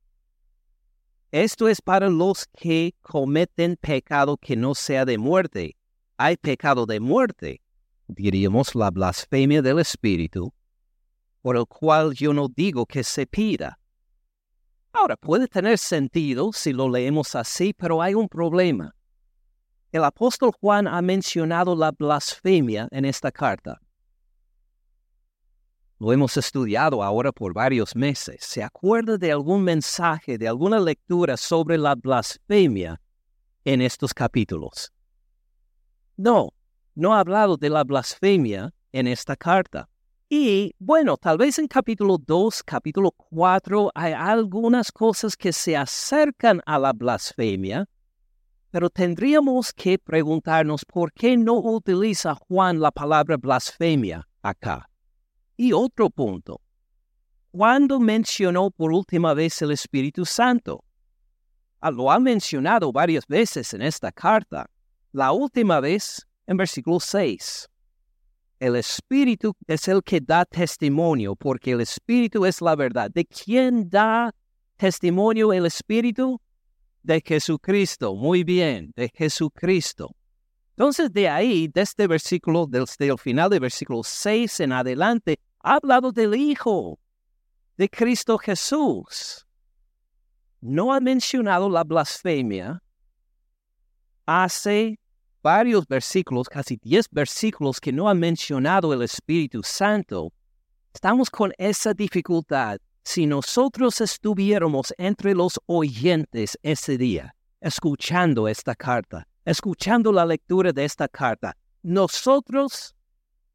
esto es para los que cometen pecado que no sea de muerte. Hay pecado de muerte, diríamos la blasfemia del Espíritu, por el cual yo no digo que se pida. Ahora, puede tener sentido si lo leemos así, pero hay un problema. El apóstol Juan ha mencionado la blasfemia en esta carta. Lo hemos estudiado ahora por varios meses. ¿Se acuerda de algún mensaje, de alguna lectura sobre la blasfemia en estos capítulos? No, no ha hablado de la blasfemia en esta carta. Y bueno, tal vez en capítulo 2, capítulo 4 hay algunas cosas que se acercan a la blasfemia, pero tendríamos que preguntarnos por qué no utiliza Juan la palabra blasfemia acá. Y otro punto, ¿cuándo mencionó por última vez el Espíritu Santo? Ah, lo ha mencionado varias veces en esta carta. La última vez en versículo 6. El Espíritu es el que da testimonio, porque el Espíritu es la verdad. ¿De quién da testimonio el Espíritu? De Jesucristo. Muy bien, de Jesucristo. Entonces de ahí, de este versículo, desde el final del versículo 6 en adelante, ha hablado del Hijo, de Cristo Jesús. No ha mencionado la blasfemia. Hace varios versículos, casi diez versículos que no ha mencionado el Espíritu Santo, estamos con esa dificultad. Si nosotros estuviéramos entre los oyentes ese día, escuchando esta carta, escuchando la lectura de esta carta, nosotros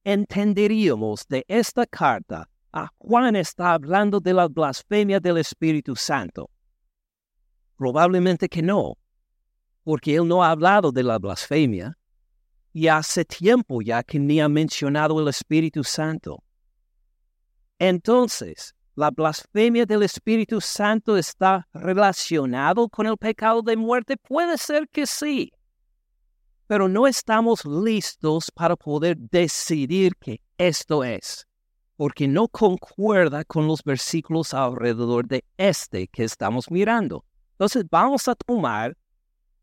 entenderíamos de esta carta a Juan está hablando de la blasfemia del Espíritu Santo. Probablemente que no, porque él no ha hablado de la blasfemia y hace tiempo ya que ni ha mencionado el Espíritu Santo. Entonces, ¿la blasfemia del Espíritu Santo está relacionado con el pecado de muerte? Puede ser que sí, pero no estamos listos para poder decidir que esto es, porque no concuerda con los versículos alrededor de este que estamos mirando. Entonces vamos a tomar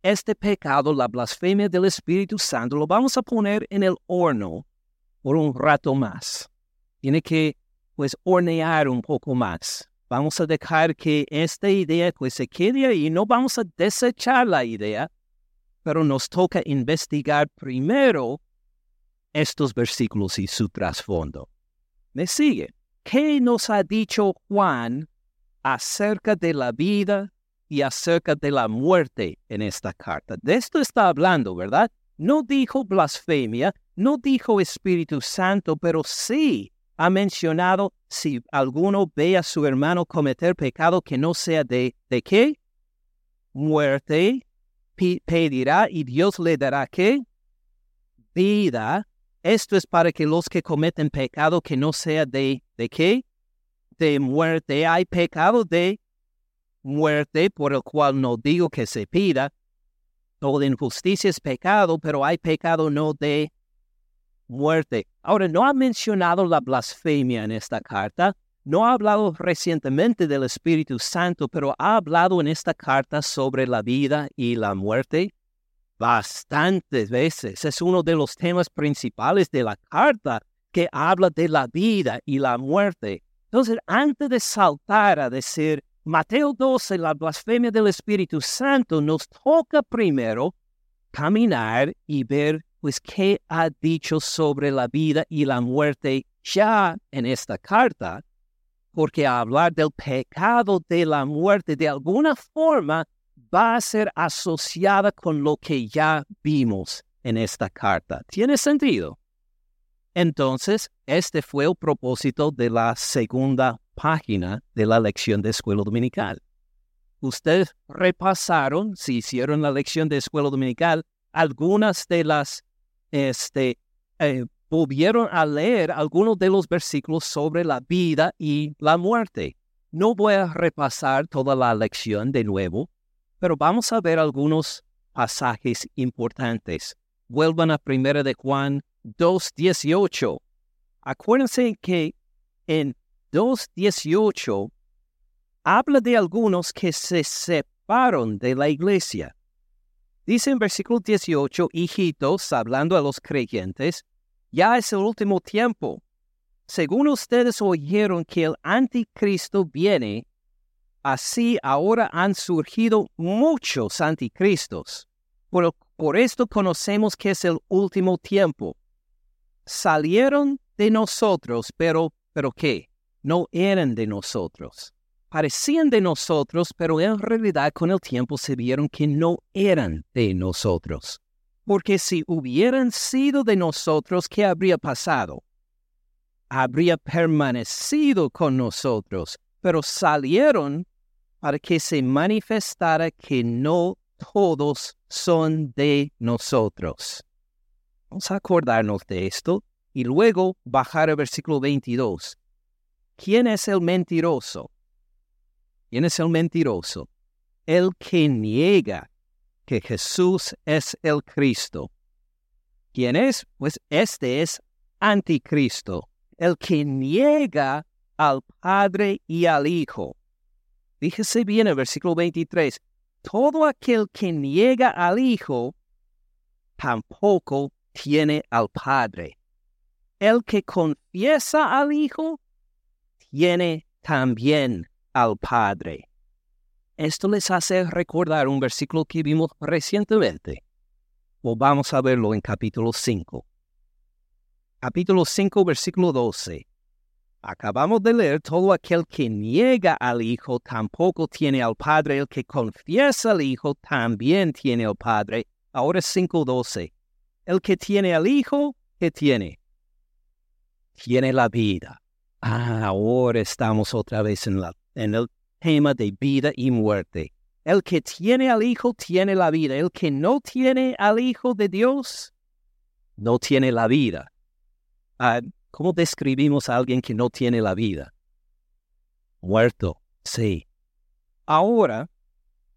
este pecado, la blasfemia del Espíritu Santo, lo vamos a poner en el horno por un rato más. Tiene que, pues, hornear un poco más vamos a dejar que esta idea pues se quede ahí, no vamos a desechar la idea, pero nos toca investigar primero estos versículos y su trasfondo. ¿Me sigue? ¿Qué nos ha dicho Juan acerca de la vida y acerca de la muerte en esta carta? De esto está hablando, ¿verdad? No dijo blasfemia, no dijo Espíritu Santo, pero sí ha mencionado si alguno ve a su hermano cometer pecado que no sea de, ¿de qué? Muerte, pedirá y Dios le dará qué? Vida. Esto es para que los que cometen pecado que no sea de, ¿de qué? De muerte. Hay pecado de muerte por el cual no digo que se pida. Toda injusticia es pecado, pero hay pecado no de muerte. Ahora, no ha mencionado la blasfemia en esta carta, no ha hablado recientemente del Espíritu Santo, pero ha hablado en esta carta sobre la vida y la muerte bastantes veces. Es uno de los temas principales de la carta que habla de la vida y la muerte. Entonces, antes de saltar a decir Mateo 12, la blasfemia del Espíritu Santo, nos toca primero caminar y ver pues qué ha dicho sobre la vida y la muerte ya en esta carta, porque hablar del pecado de la muerte de alguna forma va a ser asociada con lo que ya vimos en esta carta. ¿Tiene sentido? Entonces, este fue el propósito de la segunda página de la lección de escuela dominical. Ustedes repasaron, si hicieron la lección de escuela dominical, algunas de las este, eh, volvieron a leer algunos de los versículos sobre la vida y la muerte. No voy a repasar toda la lección de nuevo, pero vamos a ver algunos pasajes importantes. Vuelvan a 1 de Juan 2.18. Acuérdense que en 2.18 habla de algunos que se separan de la iglesia. Dice en versículo 18, hijitos, hablando a los creyentes, ya es el último tiempo. Según ustedes oyeron que el anticristo viene, así ahora han surgido muchos anticristos. Por, esto conocemos que es el último tiempo. Salieron de nosotros, pero, pero ¿qué? No eran de nosotros parecían de nosotros, pero en realidad con el tiempo se vieron que no eran de nosotros. Porque si hubieran sido de nosotros, ¿qué habría pasado? Habría permanecido con nosotros, pero salieron para que se manifestara que no todos son de nosotros. Vamos a acordarnos de esto y luego bajar al versículo 22. ¿Quién es el mentiroso? ¿Quién es el mentiroso? El que niega que Jesús es el Cristo. ¿Quién es? Pues este es anticristo, el que niega al Padre y al Hijo. Fíjese bien el versículo 23. Todo aquel que niega al Hijo tampoco tiene al Padre. El que confiesa al Hijo tiene también al Padre. Esto les hace recordar un versículo que vimos recientemente. O vamos a verlo en capítulo 5. Capítulo 5, versículo 12. Acabamos de leer, todo aquel que niega al Hijo tampoco tiene al Padre, el que confiesa al Hijo también tiene al Padre. Ahora 5.12. El que tiene al Hijo, ¿qué tiene? Tiene la vida. Ah, ahora estamos otra vez en el tema de vida y muerte. El que tiene al Hijo tiene la vida. El que no tiene al Hijo de Dios no tiene la vida. Ah, ¿Cómo describimos a alguien que no tiene la vida? Muerto, sí. Ahora,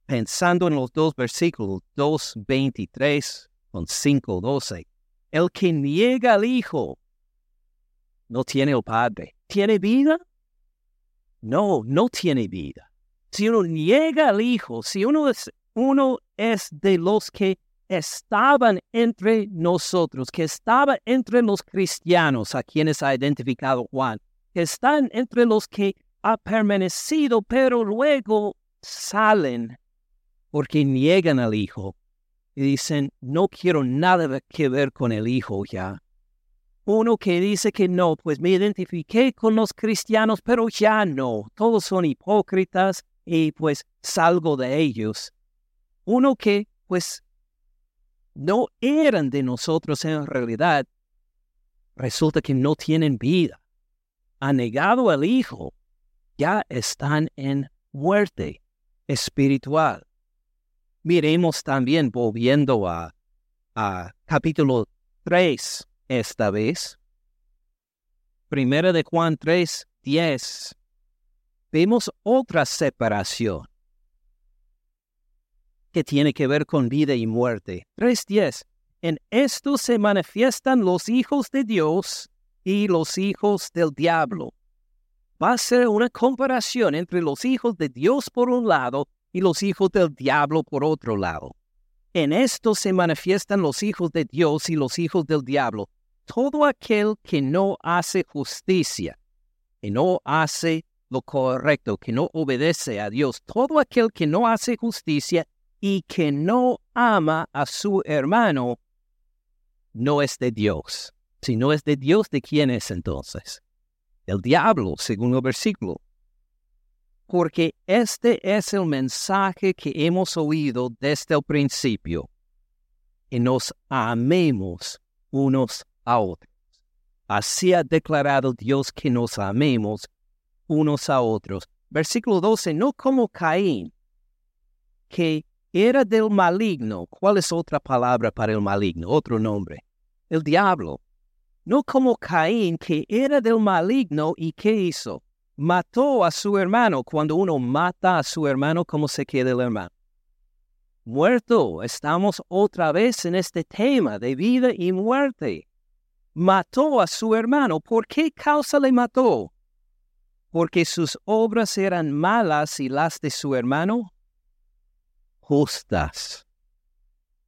pensando en los dos versículos, 2.23 con 5.12, el que niega al Hijo no tiene el Padre. ¿Tiene vida? No, no tiene vida. Si uno niega al Hijo, si uno es, uno es de los que estaban entre nosotros, que estaba entre los cristianos a quienes ha identificado Juan, que están entre los que ha permanecido, pero luego salen porque niegan al Hijo y dicen, no quiero nada que ver con el Hijo ya. Uno que dice que no, pues me identifiqué con los cristianos, pero ya no, todos son hipócritas y pues salgo de ellos. Uno que pues no eran de nosotros en realidad, resulta que no tienen vida. Han negado al Hijo, ya están en muerte espiritual. Miremos también, volviendo a, a capítulo 3, esta vez. Primera de Juan 3, 10. Vemos otra separación que tiene que ver con vida y muerte. 3.10. En esto se manifiestan los hijos de Dios y los hijos del diablo. Va a ser una comparación entre los hijos de Dios por un lado y los hijos del diablo por otro lado. En esto se manifiestan los hijos de Dios y los hijos del diablo todo aquel que no hace justicia, que no hace lo correcto, que no obedece a Dios, todo aquel que no hace justicia y que no ama a su hermano, no es de Dios. Si no es de Dios, ¿de quién es entonces? El diablo, según el versículo. Porque este es el mensaje que hemos oído desde el principio, que nos amemos unos a otros. Así ha declarado Dios que nos amemos unos a otros. Versículo 12, no como Caín, que era del maligno. ¿Cuál es otra palabra para el maligno? Otro nombre. El diablo. No como Caín, que era del maligno y ¿qué hizo? Mató a su hermano. Cuando uno mata a su hermano, ¿cómo se queda el hermano? Muerto. Estamos otra vez en este tema de vida y muerte mató a su hermano. ¿Por qué causa le mató? Porque sus obras eran malas y las de su hermano justas.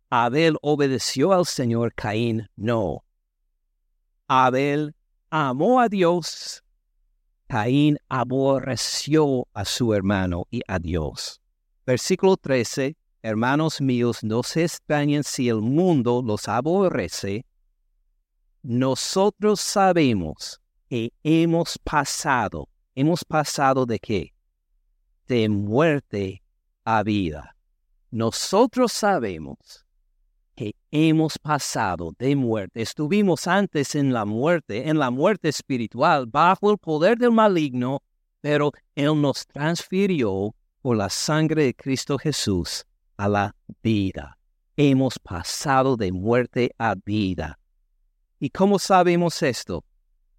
Abel obedeció al Señor, Caín no. Abel amó a Dios, Caín aborreció a su hermano y a Dios. Versículo 13, hermanos míos, no se extrañen si el mundo los aborrece nosotros sabemos que hemos pasado, hemos pasado de qué? De muerte a vida. Nosotros sabemos que hemos pasado de muerte. Estuvimos antes en la muerte, en la muerte espiritual, bajo el poder del maligno, pero Él nos transfirió por la sangre de Cristo Jesús a la vida. Hemos pasado de muerte a vida. ¿Y cómo sabemos esto?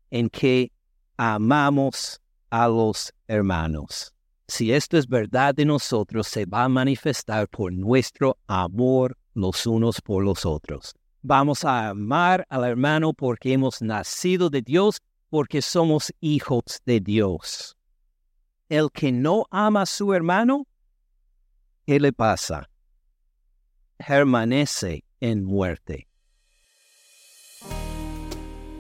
En que amamos a los hermanos. Si esto es verdad de nosotros, se va a manifestar por nuestro amor los unos por los otros. Vamos a amar al hermano porque hemos nacido de Dios, porque somos hijos de Dios. El que no ama a su hermano, ¿qué le pasa? Permanece en muerte.